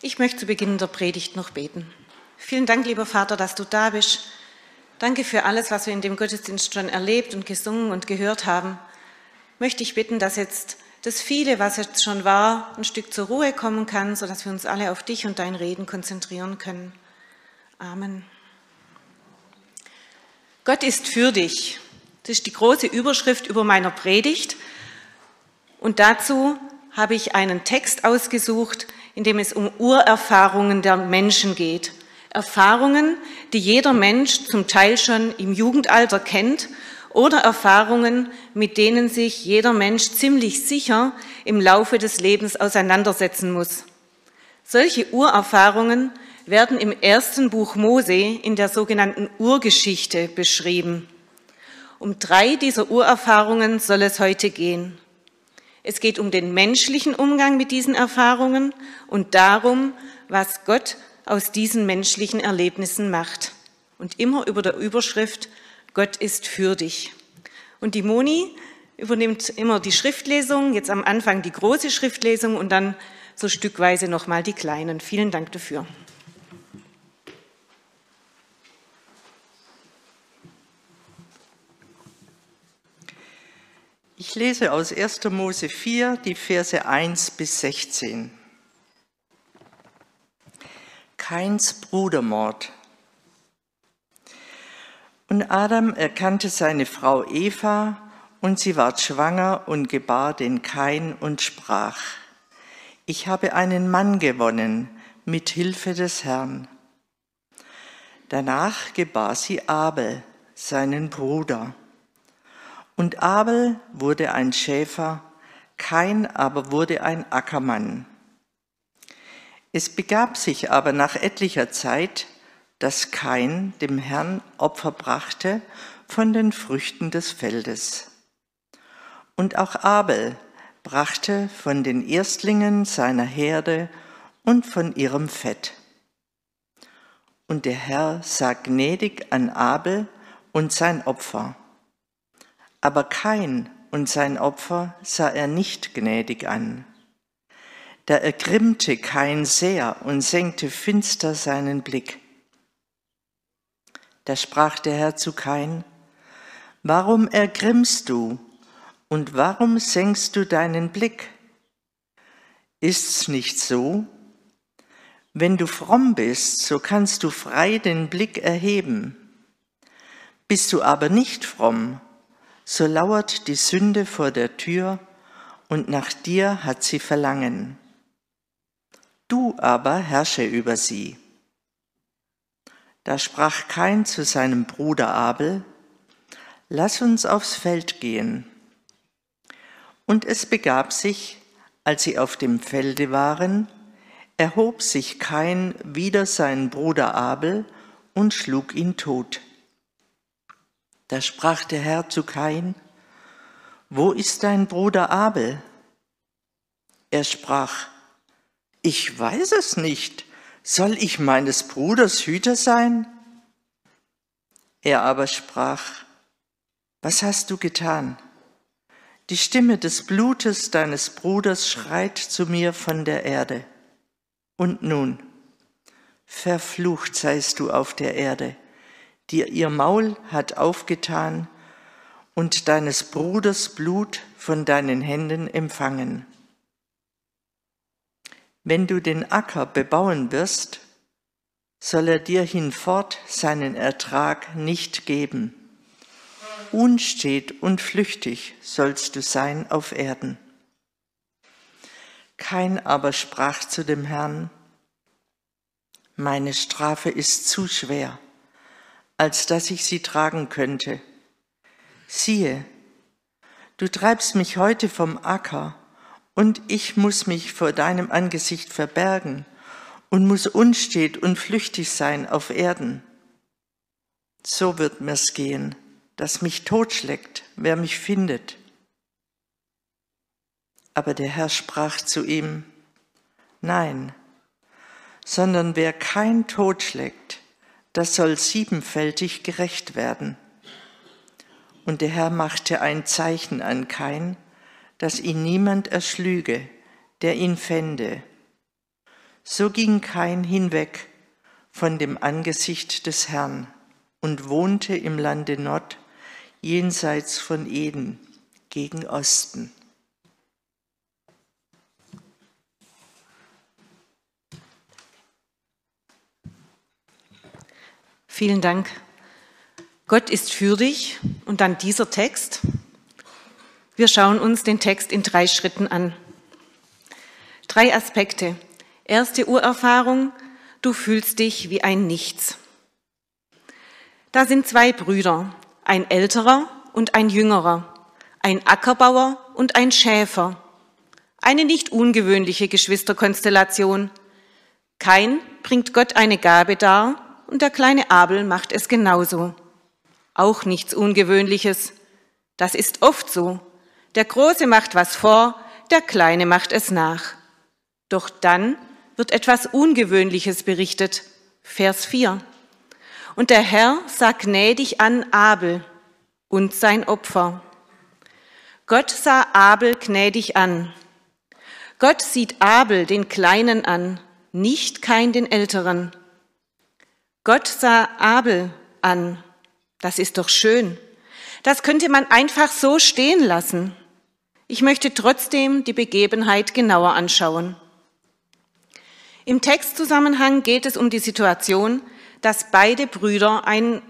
Ich möchte zu Beginn der Predigt noch beten. Vielen Dank, lieber Vater, dass du da bist. Danke für alles, was wir in dem Gottesdienst schon erlebt und gesungen und gehört haben. Möchte ich bitten, dass jetzt das viele, was jetzt schon war, ein Stück zur Ruhe kommen kann, sodass wir uns alle auf dich und dein Reden konzentrieren können. Amen. Gott ist für dich. Das ist die große Überschrift über meiner Predigt. Und dazu habe ich einen Text ausgesucht, in dem es um Urerfahrungen der Menschen geht. Erfahrungen, die jeder Mensch zum Teil schon im Jugendalter kennt oder Erfahrungen, mit denen sich jeder Mensch ziemlich sicher im Laufe des Lebens auseinandersetzen muss. Solche Urerfahrungen werden im ersten Buch Mose in der sogenannten Urgeschichte beschrieben. Um drei dieser Urerfahrungen soll es heute gehen. Es geht um den menschlichen Umgang mit diesen Erfahrungen und darum, was Gott aus diesen menschlichen Erlebnissen macht. Und immer über der Überschrift Gott ist für dich. Und die Moni übernimmt immer die Schriftlesung, jetzt am Anfang die große Schriftlesung und dann so stückweise nochmal die kleinen. Vielen Dank dafür. Ich lese aus 1. Mose 4 die Verse 1 bis 16. Keins Brudermord. Und Adam erkannte seine Frau Eva, und sie ward schwanger und gebar den Kain und sprach, ich habe einen Mann gewonnen mit Hilfe des Herrn. Danach gebar sie Abel, seinen Bruder. Und Abel wurde ein Schäfer, Kain aber wurde ein Ackermann. Es begab sich aber nach etlicher Zeit, dass Kain dem Herrn Opfer brachte von den Früchten des Feldes. Und auch Abel brachte von den Erstlingen seiner Herde und von ihrem Fett. Und der Herr sah gnädig an Abel und sein Opfer aber Kain und sein Opfer sah er nicht gnädig an. Da ergrimmte Kain sehr und senkte finster seinen Blick. Da sprach der Herr zu Kain, Warum ergrimmst du und warum senkst du deinen Blick? Ist's nicht so? Wenn du fromm bist, so kannst du frei den Blick erheben. Bist du aber nicht fromm, so lauert die Sünde vor der Tür und nach dir hat sie Verlangen. Du aber herrsche über sie. Da sprach Kain zu seinem Bruder Abel, Lass uns aufs Feld gehen. Und es begab sich, als sie auf dem Felde waren, erhob sich Kain wider seinen Bruder Abel und schlug ihn tot. Da sprach der Herr zu Kain, wo ist dein Bruder Abel? Er sprach, ich weiß es nicht, soll ich meines Bruders Hüter sein? Er aber sprach, was hast du getan? Die Stimme des Blutes deines Bruders schreit zu mir von der Erde. Und nun, verflucht seist du auf der Erde dir ihr Maul hat aufgetan und deines Bruders Blut von deinen Händen empfangen. Wenn du den Acker bebauen wirst, soll er dir hinfort seinen Ertrag nicht geben. Unstet und flüchtig sollst du sein auf Erden. Kein aber sprach zu dem Herrn, meine Strafe ist zu schwer als dass ich sie tragen könnte. Siehe, du treibst mich heute vom Acker, und ich muss mich vor deinem Angesicht verbergen und muss unstet und flüchtig sein auf Erden. So wird mir's gehen, dass mich totschlägt, wer mich findet. Aber der Herr sprach zu ihm, Nein, sondern wer kein Tod schlägt, das soll siebenfältig gerecht werden. Und der Herr machte ein Zeichen an Kain, dass ihn niemand erschlüge, der ihn fände. So ging Kain hinweg von dem Angesicht des Herrn und wohnte im Lande Nord, jenseits von Eden, gegen Osten. Vielen Dank. Gott ist für dich und dann dieser Text. Wir schauen uns den Text in drei Schritten an. Drei Aspekte. Erste Urerfahrung, du fühlst dich wie ein Nichts. Da sind zwei Brüder, ein älterer und ein jüngerer, ein Ackerbauer und ein Schäfer. Eine nicht ungewöhnliche Geschwisterkonstellation. Kein bringt Gott eine Gabe dar, und der kleine Abel macht es genauso. Auch nichts Ungewöhnliches. Das ist oft so. Der Große macht was vor, der Kleine macht es nach. Doch dann wird etwas Ungewöhnliches berichtet. Vers 4. Und der Herr sah gnädig an Abel und sein Opfer. Gott sah Abel gnädig an. Gott sieht Abel, den Kleinen, an, nicht kein den Älteren. Gott sah Abel an. Das ist doch schön. Das könnte man einfach so stehen lassen. Ich möchte trotzdem die Begebenheit genauer anschauen. Im Textzusammenhang geht es um die Situation, dass beide Brüder ein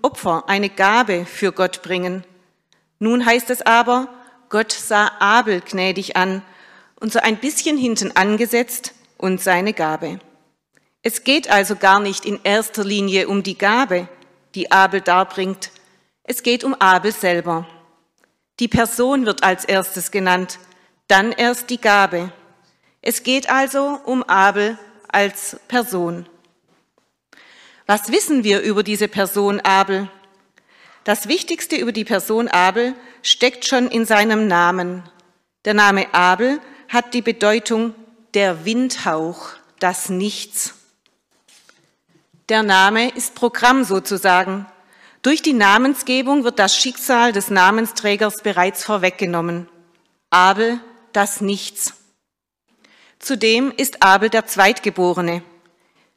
Opfer, eine Gabe für Gott bringen. Nun heißt es aber, Gott sah Abel gnädig an und so ein bisschen hinten angesetzt und seine Gabe. Es geht also gar nicht in erster Linie um die Gabe, die Abel darbringt. Es geht um Abel selber. Die Person wird als erstes genannt, dann erst die Gabe. Es geht also um Abel als Person. Was wissen wir über diese Person Abel? Das Wichtigste über die Person Abel steckt schon in seinem Namen. Der Name Abel hat die Bedeutung der Windhauch, das Nichts. Der Name ist Programm sozusagen. Durch die Namensgebung wird das Schicksal des Namensträgers bereits vorweggenommen. Abel, das Nichts. Zudem ist Abel der Zweitgeborene.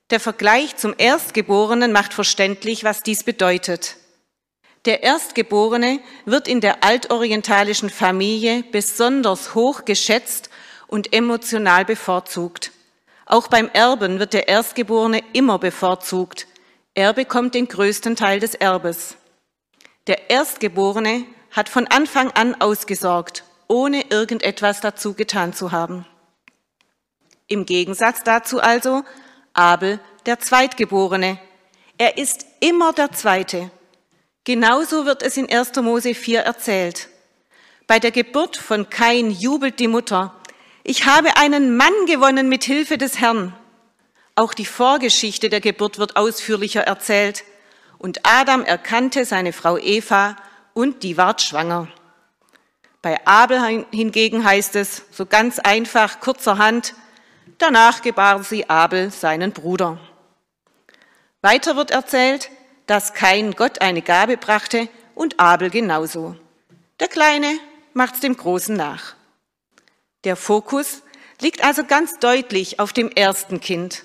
Der Vergleich zum Erstgeborenen macht verständlich, was dies bedeutet. Der Erstgeborene wird in der altorientalischen Familie besonders hoch geschätzt und emotional bevorzugt. Auch beim Erben wird der Erstgeborene immer bevorzugt. Er bekommt den größten Teil des Erbes. Der Erstgeborene hat von Anfang an ausgesorgt, ohne irgendetwas dazu getan zu haben. Im Gegensatz dazu also Abel, der Zweitgeborene. Er ist immer der Zweite. Genauso wird es in 1. Mose 4 erzählt. Bei der Geburt von Kain jubelt die Mutter, ich habe einen Mann gewonnen mit Hilfe des Herrn. Auch die Vorgeschichte der Geburt wird ausführlicher erzählt. Und Adam erkannte seine Frau Eva und die ward schwanger. Bei Abel hingegen heißt es so ganz einfach, kurzerhand, danach gebar sie Abel seinen Bruder. Weiter wird erzählt, dass kein Gott eine Gabe brachte und Abel genauso. Der Kleine macht's dem Großen nach. Der Fokus liegt also ganz deutlich auf dem ersten Kind.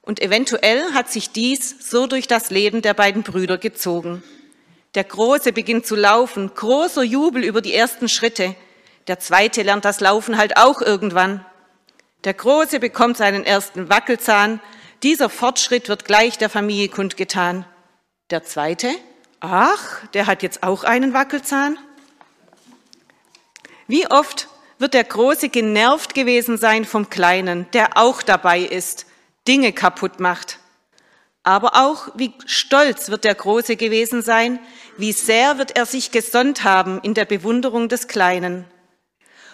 Und eventuell hat sich dies so durch das Leben der beiden Brüder gezogen. Der Große beginnt zu laufen, großer Jubel über die ersten Schritte. Der Zweite lernt das Laufen halt auch irgendwann. Der Große bekommt seinen ersten Wackelzahn. Dieser Fortschritt wird gleich der Familie kundgetan. Der Zweite, ach, der hat jetzt auch einen Wackelzahn. Wie oft wird der Große genervt gewesen sein vom Kleinen, der auch dabei ist, Dinge kaputt macht. Aber auch, wie stolz wird der Große gewesen sein, wie sehr wird er sich gesonnt haben in der Bewunderung des Kleinen.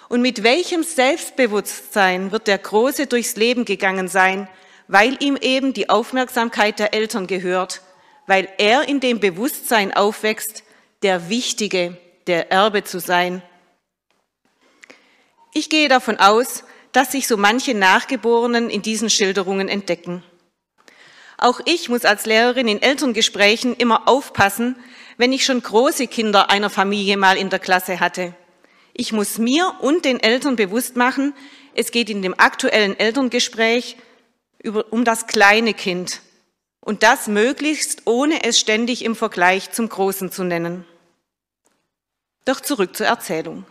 Und mit welchem Selbstbewusstsein wird der Große durchs Leben gegangen sein, weil ihm eben die Aufmerksamkeit der Eltern gehört, weil er in dem Bewusstsein aufwächst, der Wichtige, der Erbe zu sein. Ich gehe davon aus, dass sich so manche Nachgeborenen in diesen Schilderungen entdecken. Auch ich muss als Lehrerin in Elterngesprächen immer aufpassen, wenn ich schon große Kinder einer Familie mal in der Klasse hatte. Ich muss mir und den Eltern bewusst machen, es geht in dem aktuellen Elterngespräch um das kleine Kind und das möglichst ohne es ständig im Vergleich zum Großen zu nennen. Doch zurück zur Erzählung.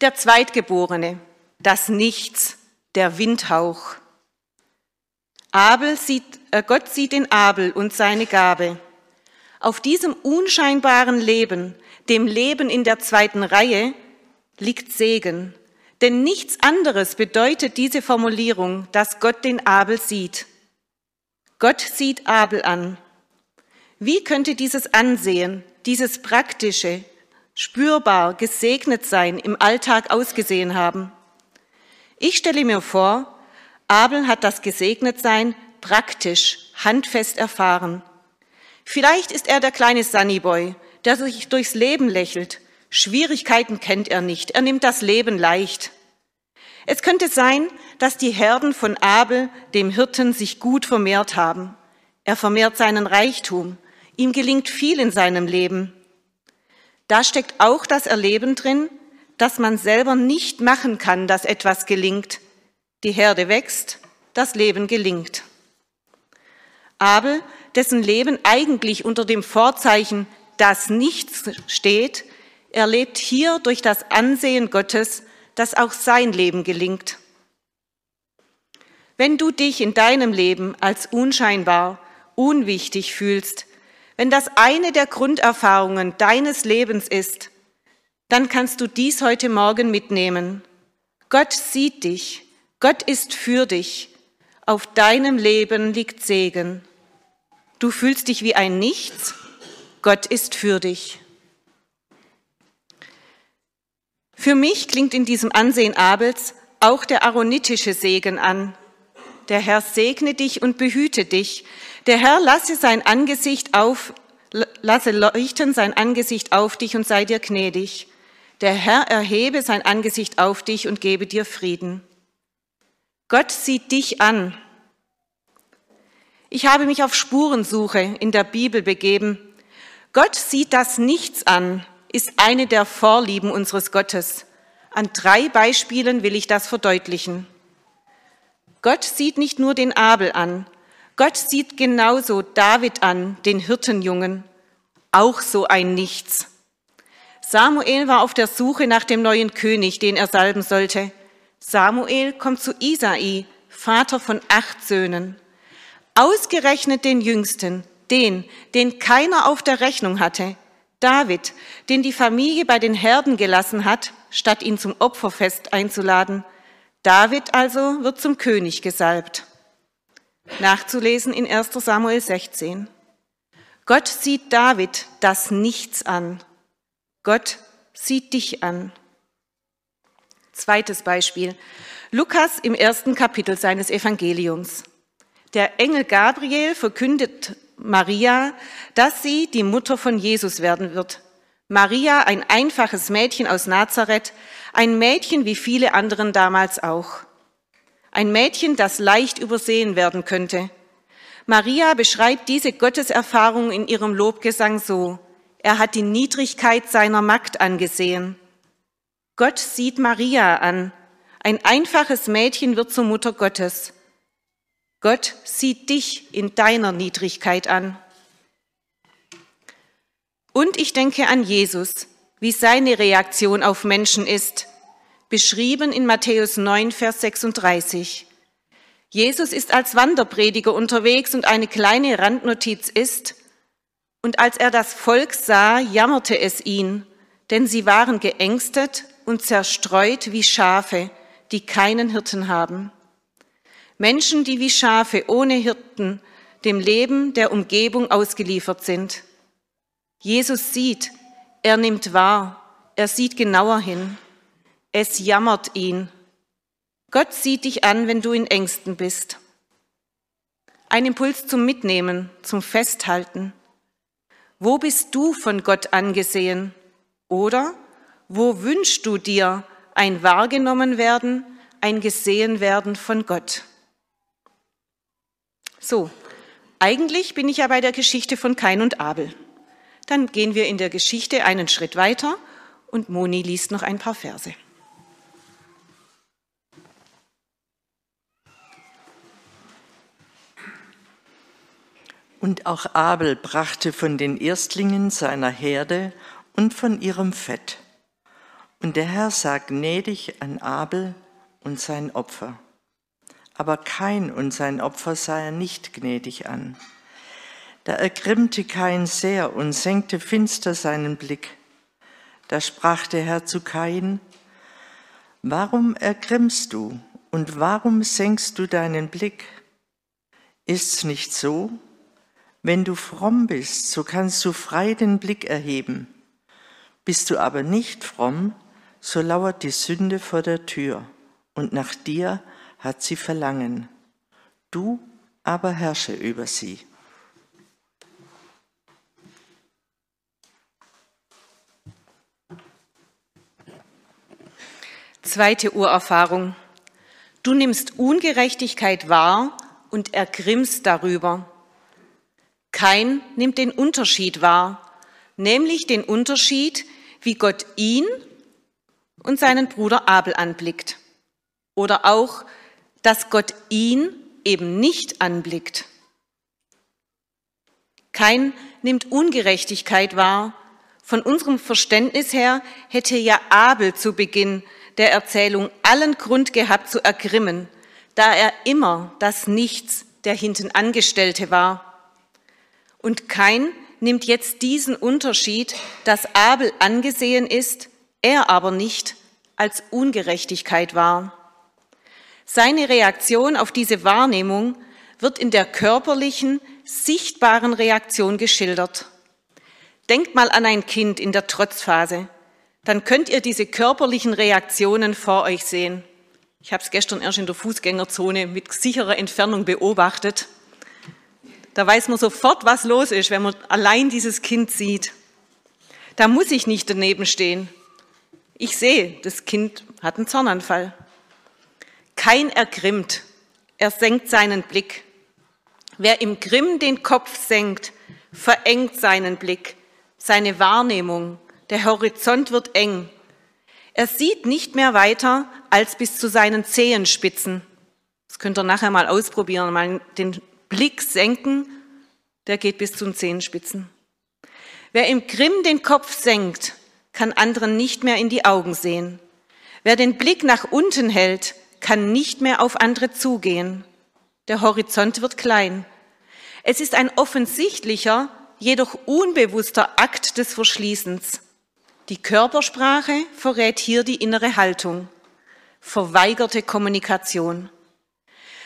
Der Zweitgeborene, das Nichts, der Windhauch. Abel sieht, äh Gott sieht in Abel und seine Gabe. Auf diesem unscheinbaren Leben, dem Leben in der zweiten Reihe, liegt Segen. Denn nichts anderes bedeutet diese Formulierung, dass Gott den Abel sieht. Gott sieht Abel an. Wie könnte dieses Ansehen, dieses praktische, spürbar gesegnet sein im Alltag ausgesehen haben? Ich stelle mir vor, Abel hat das Gesegnetsein praktisch, handfest erfahren. Vielleicht ist er der kleine Sunnyboy, der sich durchs Leben lächelt. Schwierigkeiten kennt er nicht. Er nimmt das Leben leicht. Es könnte sein, dass die Herden von Abel, dem Hirten, sich gut vermehrt haben. Er vermehrt seinen Reichtum. Ihm gelingt viel in seinem Leben. Da steckt auch das Erleben drin, dass man selber nicht machen kann, dass etwas gelingt. Die Herde wächst, das Leben gelingt. Abel dessen Leben eigentlich unter dem Vorzeichen das Nichts steht, erlebt hier durch das Ansehen Gottes, dass auch sein Leben gelingt. Wenn du dich in deinem Leben als unscheinbar, unwichtig fühlst, wenn das eine der Grunderfahrungen deines Lebens ist, dann kannst du dies heute Morgen mitnehmen. Gott sieht dich, Gott ist für dich, auf deinem Leben liegt Segen. Du fühlst dich wie ein Nichts. Gott ist für dich. Für mich klingt in diesem Ansehen Abels auch der aaronitische Segen an. Der Herr segne dich und behüte dich. Der Herr lasse sein Angesicht auf, lasse leuchten sein Angesicht auf dich und sei dir gnädig. Der Herr erhebe sein Angesicht auf dich und gebe dir Frieden. Gott sieht dich an ich habe mich auf Spurensuche in der Bibel begeben. Gott sieht das Nichts an, ist eine der Vorlieben unseres Gottes. An drei Beispielen will ich das verdeutlichen. Gott sieht nicht nur den Abel an, Gott sieht genauso David an, den Hirtenjungen, auch so ein Nichts. Samuel war auf der Suche nach dem neuen König, den er salben sollte. Samuel kommt zu Isai, Vater von acht Söhnen. Ausgerechnet den Jüngsten, den, den keiner auf der Rechnung hatte, David, den die Familie bei den Herden gelassen hat, statt ihn zum Opferfest einzuladen. David also wird zum König gesalbt. Nachzulesen in 1 Samuel 16. Gott sieht David das Nichts an. Gott sieht dich an. Zweites Beispiel. Lukas im ersten Kapitel seines Evangeliums. Der Engel Gabriel verkündet Maria, dass sie die Mutter von Jesus werden wird. Maria, ein einfaches Mädchen aus Nazareth, ein Mädchen wie viele anderen damals auch. Ein Mädchen, das leicht übersehen werden könnte. Maria beschreibt diese Gotteserfahrung in ihrem Lobgesang so. Er hat die Niedrigkeit seiner Magd angesehen. Gott sieht Maria an. Ein einfaches Mädchen wird zur Mutter Gottes. Gott sieht dich in deiner Niedrigkeit an. Und ich denke an Jesus, wie seine Reaktion auf Menschen ist, beschrieben in Matthäus 9, Vers 36. Jesus ist als Wanderprediger unterwegs und eine kleine Randnotiz ist, und als er das Volk sah, jammerte es ihn, denn sie waren geängstet und zerstreut wie Schafe, die keinen Hirten haben. Menschen, die wie Schafe ohne Hirten dem Leben der Umgebung ausgeliefert sind. Jesus sieht, er nimmt wahr, er sieht genauer hin. Es jammert ihn. Gott sieht dich an, wenn du in Ängsten bist. Ein Impuls zum Mitnehmen, zum Festhalten. Wo bist du von Gott angesehen? Oder wo wünschst du dir ein wahrgenommen werden, ein gesehen werden von Gott? So, eigentlich bin ich ja bei der Geschichte von Kain und Abel. Dann gehen wir in der Geschichte einen Schritt weiter und Moni liest noch ein paar Verse. Und auch Abel brachte von den Erstlingen seiner Herde und von ihrem Fett. Und der Herr sah gnädig an Abel und sein Opfer. Aber Kain und sein Opfer sah er nicht gnädig an. Da ergrimmte Kain sehr und senkte finster seinen Blick. Da sprach der Herr zu Kain, Warum ergrimmst du und warum senkst du deinen Blick? Ist's nicht so? Wenn du fromm bist, so kannst du frei den Blick erheben. Bist du aber nicht fromm, so lauert die Sünde vor der Tür, und nach dir hat sie Verlangen. Du aber herrsche über sie. Zweite Urerfahrung. Du nimmst Ungerechtigkeit wahr und ergrimmst darüber. Kein nimmt den Unterschied wahr, nämlich den Unterschied, wie Gott ihn und seinen Bruder Abel anblickt. Oder auch, dass Gott ihn eben nicht anblickt. Kein nimmt Ungerechtigkeit wahr. Von unserem Verständnis her hätte ja Abel zu Beginn der Erzählung allen Grund gehabt zu ergrimmen, da er immer das Nichts der hinten Angestellte war. Und kein nimmt jetzt diesen Unterschied, dass Abel angesehen ist, er aber nicht, als Ungerechtigkeit wahr. Seine Reaktion auf diese Wahrnehmung wird in der körperlichen, sichtbaren Reaktion geschildert. Denkt mal an ein Kind in der Trotzphase dann könnt ihr diese körperlichen Reaktionen vor euch sehen. Ich habe es gestern erst in der Fußgängerzone mit sicherer Entfernung beobachtet. Da weiß man sofort, was los ist, wenn man allein dieses Kind sieht. Da muss ich nicht daneben stehen. Ich sehe, das Kind hat einen Zornanfall. Kein ergrimmt, er senkt seinen Blick. Wer im Grimm den Kopf senkt, verengt seinen Blick, seine Wahrnehmung, der Horizont wird eng. Er sieht nicht mehr weiter als bis zu seinen Zehenspitzen. Das könnt ihr nachher mal ausprobieren, mal den Blick senken, der geht bis zu den Zehenspitzen. Wer im Grimm den Kopf senkt, kann anderen nicht mehr in die Augen sehen. Wer den Blick nach unten hält, kann nicht mehr auf andere zugehen. Der Horizont wird klein. Es ist ein offensichtlicher, jedoch unbewusster Akt des Verschließens. Die Körpersprache verrät hier die innere Haltung, verweigerte Kommunikation.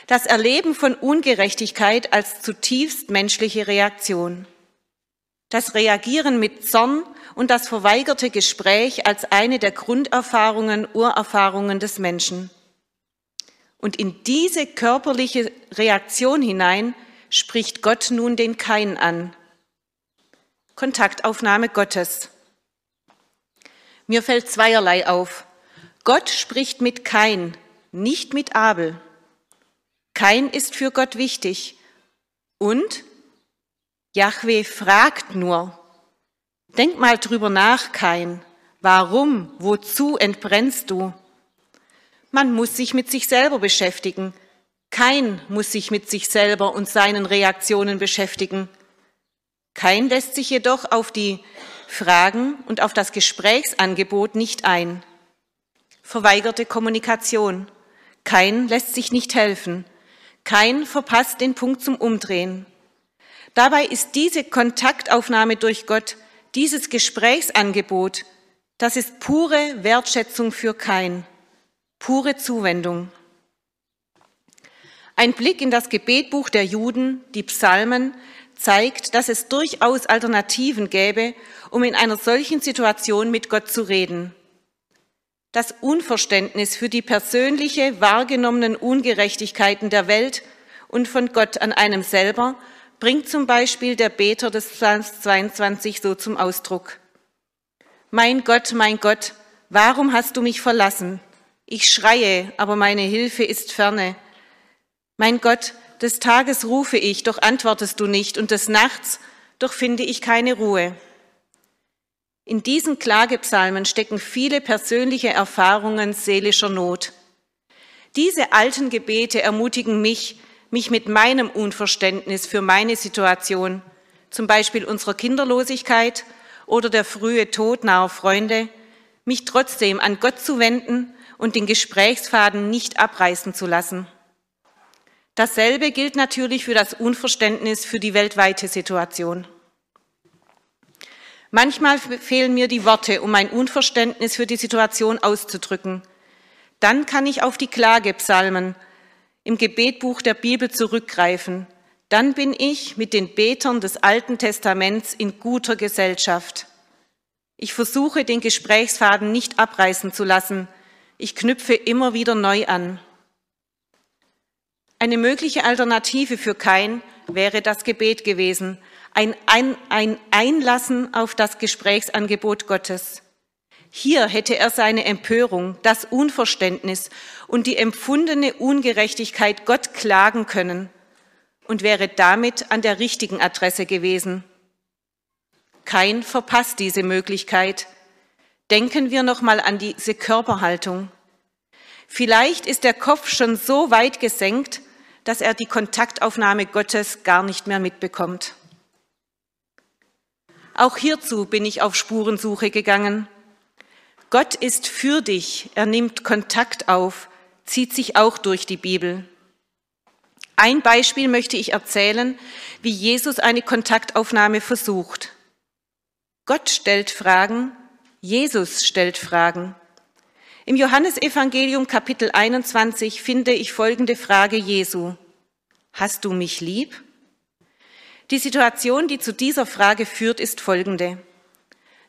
Das Erleben von Ungerechtigkeit als zutiefst menschliche Reaktion. Das Reagieren mit Zorn und das verweigerte Gespräch als eine der Grunderfahrungen, Urerfahrungen des Menschen. Und in diese körperliche Reaktion hinein spricht Gott nun den Kain an. Kontaktaufnahme Gottes. Mir fällt zweierlei auf. Gott spricht mit Kain, nicht mit Abel. Kain ist für Gott wichtig. Und Yahweh fragt nur. Denk mal drüber nach, Kain. Warum, wozu entbrennst du? Man muss sich mit sich selber beschäftigen. Kein muss sich mit sich selber und seinen Reaktionen beschäftigen. Kein lässt sich jedoch auf die Fragen und auf das Gesprächsangebot nicht ein. Verweigerte Kommunikation. Kein lässt sich nicht helfen. Kein verpasst den Punkt zum Umdrehen. Dabei ist diese Kontaktaufnahme durch Gott, dieses Gesprächsangebot, das ist pure Wertschätzung für kein, pure Zuwendung. Ein Blick in das Gebetbuch der Juden, die Psalmen, zeigt, dass es durchaus Alternativen gäbe, um in einer solchen Situation mit Gott zu reden. Das Unverständnis für die persönliche wahrgenommenen Ungerechtigkeiten der Welt und von Gott an einem selber bringt zum Beispiel der Beter des Psalms 22 so zum Ausdruck. Mein Gott, mein Gott, warum hast du mich verlassen? Ich schreie, aber meine Hilfe ist ferne. Mein Gott, des Tages rufe ich, doch antwortest du nicht, und des Nachts, doch finde ich keine Ruhe. In diesen Klagepsalmen stecken viele persönliche Erfahrungen seelischer Not. Diese alten Gebete ermutigen mich, mich mit meinem Unverständnis für meine Situation, zum Beispiel unserer Kinderlosigkeit oder der frühe Tod naher Freunde, mich trotzdem an Gott zu wenden und den Gesprächsfaden nicht abreißen zu lassen. Dasselbe gilt natürlich für das Unverständnis für die weltweite Situation. Manchmal fehlen mir die Worte, um mein Unverständnis für die Situation auszudrücken. Dann kann ich auf die Klagepsalmen im Gebetbuch der Bibel zurückgreifen. Dann bin ich mit den Betern des Alten Testaments in guter Gesellschaft. Ich versuche, den Gesprächsfaden nicht abreißen zu lassen. Ich knüpfe immer wieder neu an. Eine mögliche Alternative für Kain wäre das Gebet gewesen, ein, ein, ein Einlassen auf das Gesprächsangebot Gottes. Hier hätte er seine Empörung, das Unverständnis und die empfundene Ungerechtigkeit Gott klagen können und wäre damit an der richtigen Adresse gewesen. Kein verpasst diese Möglichkeit. Denken wir noch mal an diese Körperhaltung. Vielleicht ist der Kopf schon so weit gesenkt, dass er die Kontaktaufnahme Gottes gar nicht mehr mitbekommt. Auch hierzu bin ich auf Spurensuche gegangen. Gott ist für dich, er nimmt Kontakt auf, zieht sich auch durch die Bibel. Ein Beispiel möchte ich erzählen, wie Jesus eine Kontaktaufnahme versucht. Gott stellt Fragen, Jesus stellt Fragen. Im Johannesevangelium Kapitel 21 finde ich folgende Frage Jesu. Hast du mich lieb? Die Situation, die zu dieser Frage führt, ist folgende.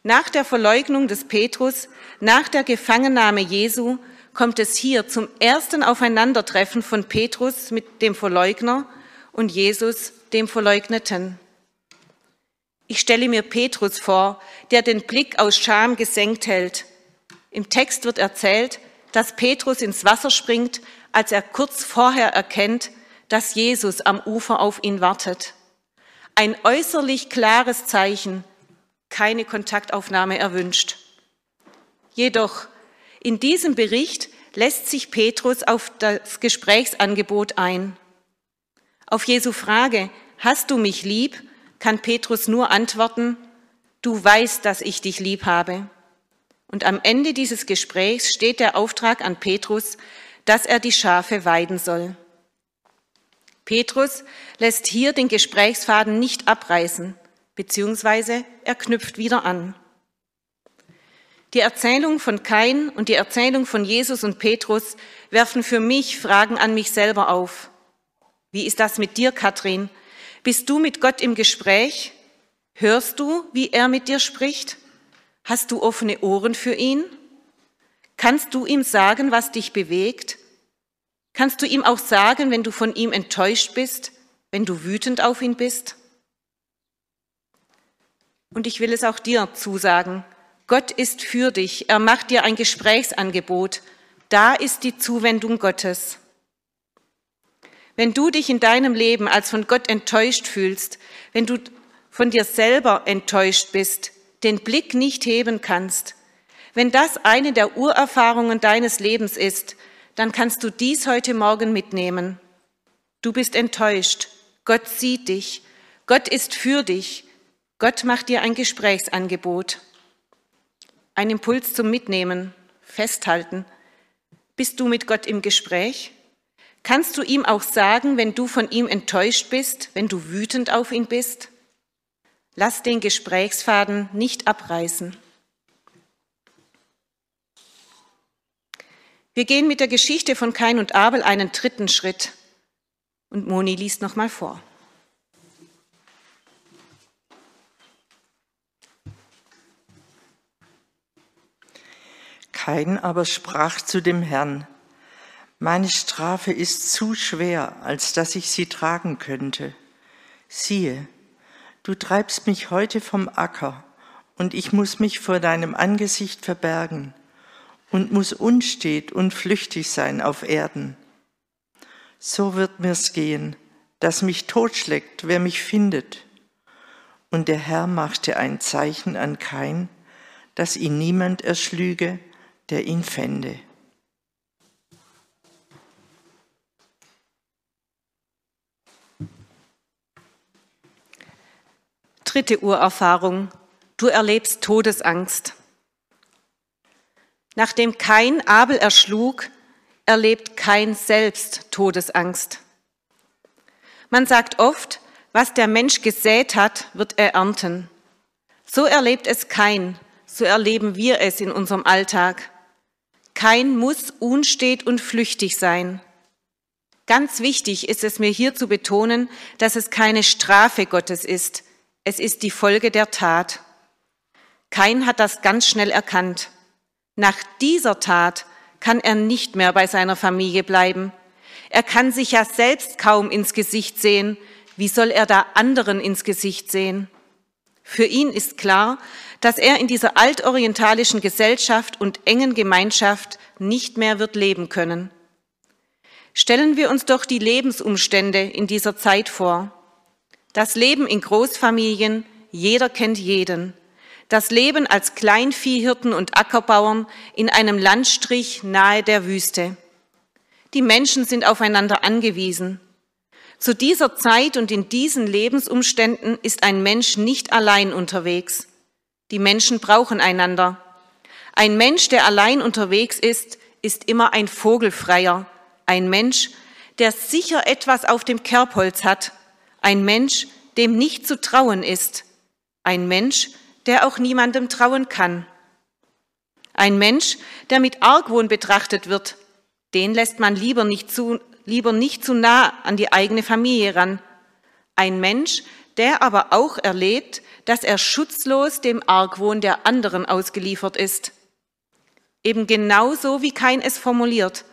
Nach der Verleugnung des Petrus, nach der Gefangennahme Jesu, kommt es hier zum ersten Aufeinandertreffen von Petrus mit dem Verleugner und Jesus, dem Verleugneten. Ich stelle mir Petrus vor, der den Blick aus Scham gesenkt hält. Im Text wird erzählt, dass Petrus ins Wasser springt, als er kurz vorher erkennt, dass Jesus am Ufer auf ihn wartet. Ein äußerlich klares Zeichen, keine Kontaktaufnahme erwünscht. Jedoch in diesem Bericht lässt sich Petrus auf das Gesprächsangebot ein. Auf Jesu Frage, hast du mich lieb, kann Petrus nur antworten, du weißt, dass ich dich lieb habe. Und am Ende dieses Gesprächs steht der Auftrag an Petrus, dass er die Schafe weiden soll. Petrus lässt hier den Gesprächsfaden nicht abreißen, beziehungsweise er knüpft wieder an. Die Erzählung von Kain und die Erzählung von Jesus und Petrus werfen für mich Fragen an mich selber auf. Wie ist das mit dir, Katrin? Bist du mit Gott im Gespräch? Hörst du, wie er mit dir spricht? Hast du offene Ohren für ihn? Kannst du ihm sagen, was dich bewegt? Kannst du ihm auch sagen, wenn du von ihm enttäuscht bist, wenn du wütend auf ihn bist? Und ich will es auch dir zusagen. Gott ist für dich. Er macht dir ein Gesprächsangebot. Da ist die Zuwendung Gottes. Wenn du dich in deinem Leben als von Gott enttäuscht fühlst, wenn du von dir selber enttäuscht bist, den Blick nicht heben kannst, wenn das eine der Urerfahrungen deines Lebens ist, dann kannst du dies heute Morgen mitnehmen. Du bist enttäuscht. Gott sieht dich. Gott ist für dich. Gott macht dir ein Gesprächsangebot. Ein Impuls zum Mitnehmen, festhalten. Bist du mit Gott im Gespräch? Kannst du ihm auch sagen, wenn du von ihm enttäuscht bist, wenn du wütend auf ihn bist? Lass den Gesprächsfaden nicht abreißen. Wir gehen mit der Geschichte von Kain und Abel einen dritten Schritt. Und Moni liest nochmal vor. Kain aber sprach zu dem Herrn, meine Strafe ist zu schwer, als dass ich sie tragen könnte. Siehe, du treibst mich heute vom Acker, und ich muss mich vor deinem Angesicht verbergen und muss unstet und flüchtig sein auf Erden. So wird mir's gehen, dass mich totschlägt, wer mich findet. Und der Herr machte ein Zeichen an Kain, dass ihn niemand erschlüge, der ihn fände. Dritte Urerfahrung. Du erlebst Todesangst. Nachdem kein Abel erschlug, erlebt kein selbst Todesangst. Man sagt oft, was der Mensch gesät hat, wird er ernten. So erlebt es kein, so erleben wir es in unserem Alltag. Kein muss unstet und flüchtig sein. Ganz wichtig ist es mir hier zu betonen, dass es keine Strafe Gottes ist. Es ist die Folge der Tat. Kein hat das ganz schnell erkannt. Nach dieser Tat kann er nicht mehr bei seiner Familie bleiben. Er kann sich ja selbst kaum ins Gesicht sehen. Wie soll er da anderen ins Gesicht sehen? Für ihn ist klar, dass er in dieser altorientalischen Gesellschaft und engen Gemeinschaft nicht mehr wird leben können. Stellen wir uns doch die Lebensumstände in dieser Zeit vor. Das Leben in Großfamilien, jeder kennt jeden. Das Leben als Kleinviehhirten und Ackerbauern in einem Landstrich nahe der Wüste. Die Menschen sind aufeinander angewiesen. Zu dieser Zeit und in diesen Lebensumständen ist ein Mensch nicht allein unterwegs. Die Menschen brauchen einander. Ein Mensch, der allein unterwegs ist, ist immer ein Vogelfreier. Ein Mensch, der sicher etwas auf dem Kerbholz hat. Ein Mensch, dem nicht zu trauen ist. Ein Mensch, der auch niemandem trauen kann. Ein Mensch, der mit Argwohn betrachtet wird, den lässt man lieber nicht zu, lieber nicht zu nah an die eigene Familie ran. Ein Mensch, der aber auch erlebt, dass er schutzlos dem Argwohn der anderen ausgeliefert ist. Eben genauso wie kein es formuliert.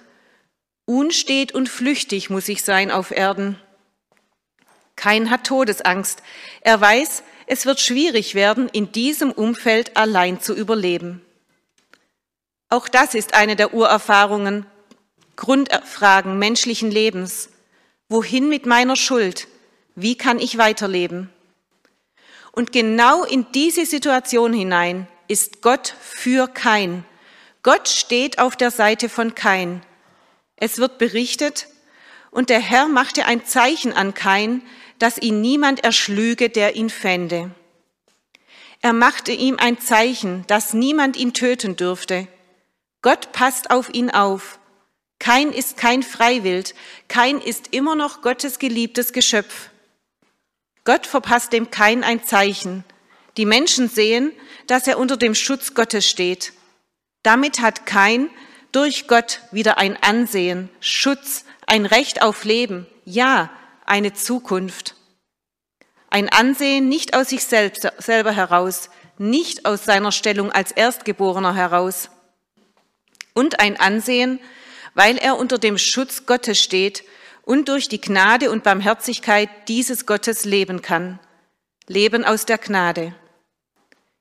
Unstet und flüchtig muss ich sein auf Erden. Kein hat Todesangst. Er weiß, es wird schwierig werden, in diesem Umfeld allein zu überleben. Auch das ist eine der Urerfahrungen, Grundfragen menschlichen Lebens. Wohin mit meiner Schuld? Wie kann ich weiterleben? Und genau in diese Situation hinein ist Gott für Kain. Gott steht auf der Seite von Kain. Es wird berichtet, und der Herr machte ein Zeichen an Kain, dass ihn niemand erschlüge, der ihn fände. Er machte ihm ein Zeichen, dass niemand ihn töten dürfte. Gott passt auf ihn auf. Kein ist kein Freiwild, kein ist immer noch Gottes geliebtes Geschöpf. Gott verpasst dem kein ein Zeichen. Die Menschen sehen, dass er unter dem Schutz Gottes steht. Damit hat kein durch Gott wieder ein Ansehen, Schutz, ein Recht auf Leben, ja, eine Zukunft. Ein Ansehen nicht aus sich selbst, selber heraus, nicht aus seiner Stellung als Erstgeborener heraus. Und ein Ansehen, weil er unter dem Schutz Gottes steht und durch die Gnade und Barmherzigkeit dieses Gottes leben kann. Leben aus der Gnade.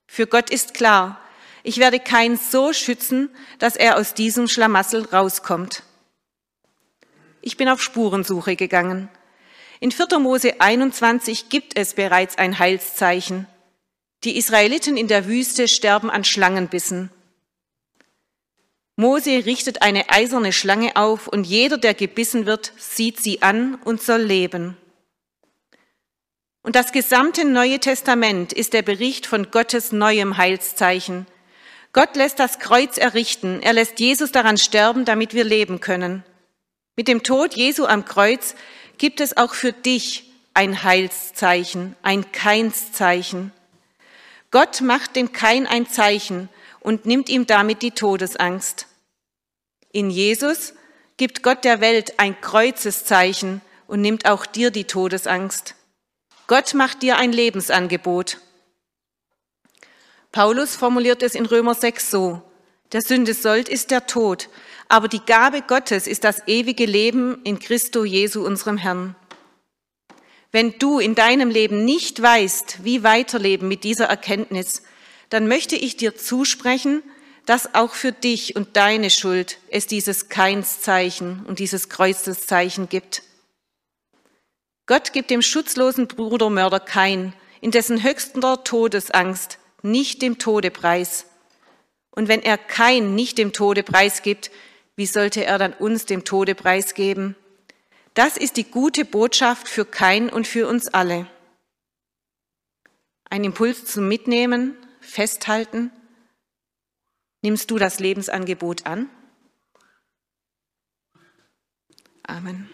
Für Gott ist klar, ich werde keinen so schützen, dass er aus diesem Schlamassel rauskommt. Ich bin auf Spurensuche gegangen. In 4. Mose 21 gibt es bereits ein Heilszeichen. Die Israeliten in der Wüste sterben an Schlangenbissen. Mose richtet eine eiserne Schlange auf und jeder, der gebissen wird, sieht sie an und soll leben. Und das gesamte Neue Testament ist der Bericht von Gottes neuem Heilszeichen, Gott lässt das Kreuz errichten. Er lässt Jesus daran sterben, damit wir leben können. Mit dem Tod Jesu am Kreuz gibt es auch für dich ein Heilszeichen, ein Keinszeichen. Gott macht dem Kein ein Zeichen und nimmt ihm damit die Todesangst. In Jesus gibt Gott der Welt ein Kreuzeszeichen und nimmt auch dir die Todesangst. Gott macht dir ein Lebensangebot. Paulus formuliert es in Römer 6 so, der Sünde Sold ist der Tod, aber die Gabe Gottes ist das ewige Leben in Christo Jesu, unserem Herrn. Wenn du in deinem Leben nicht weißt, wie weiterleben mit dieser Erkenntnis, dann möchte ich dir zusprechen, dass auch für dich und deine Schuld es dieses Keinszeichen und dieses Kreuzeszeichen gibt. Gott gibt dem schutzlosen Brudermörder Kein, in dessen höchster Todesangst nicht dem Tode preis. Und wenn er kein nicht dem Tode preisgibt, wie sollte er dann uns dem Tode preisgeben? Das ist die gute Botschaft für kein und für uns alle. ein Impuls zum Mitnehmen, Festhalten. Nimmst du das Lebensangebot an? Amen.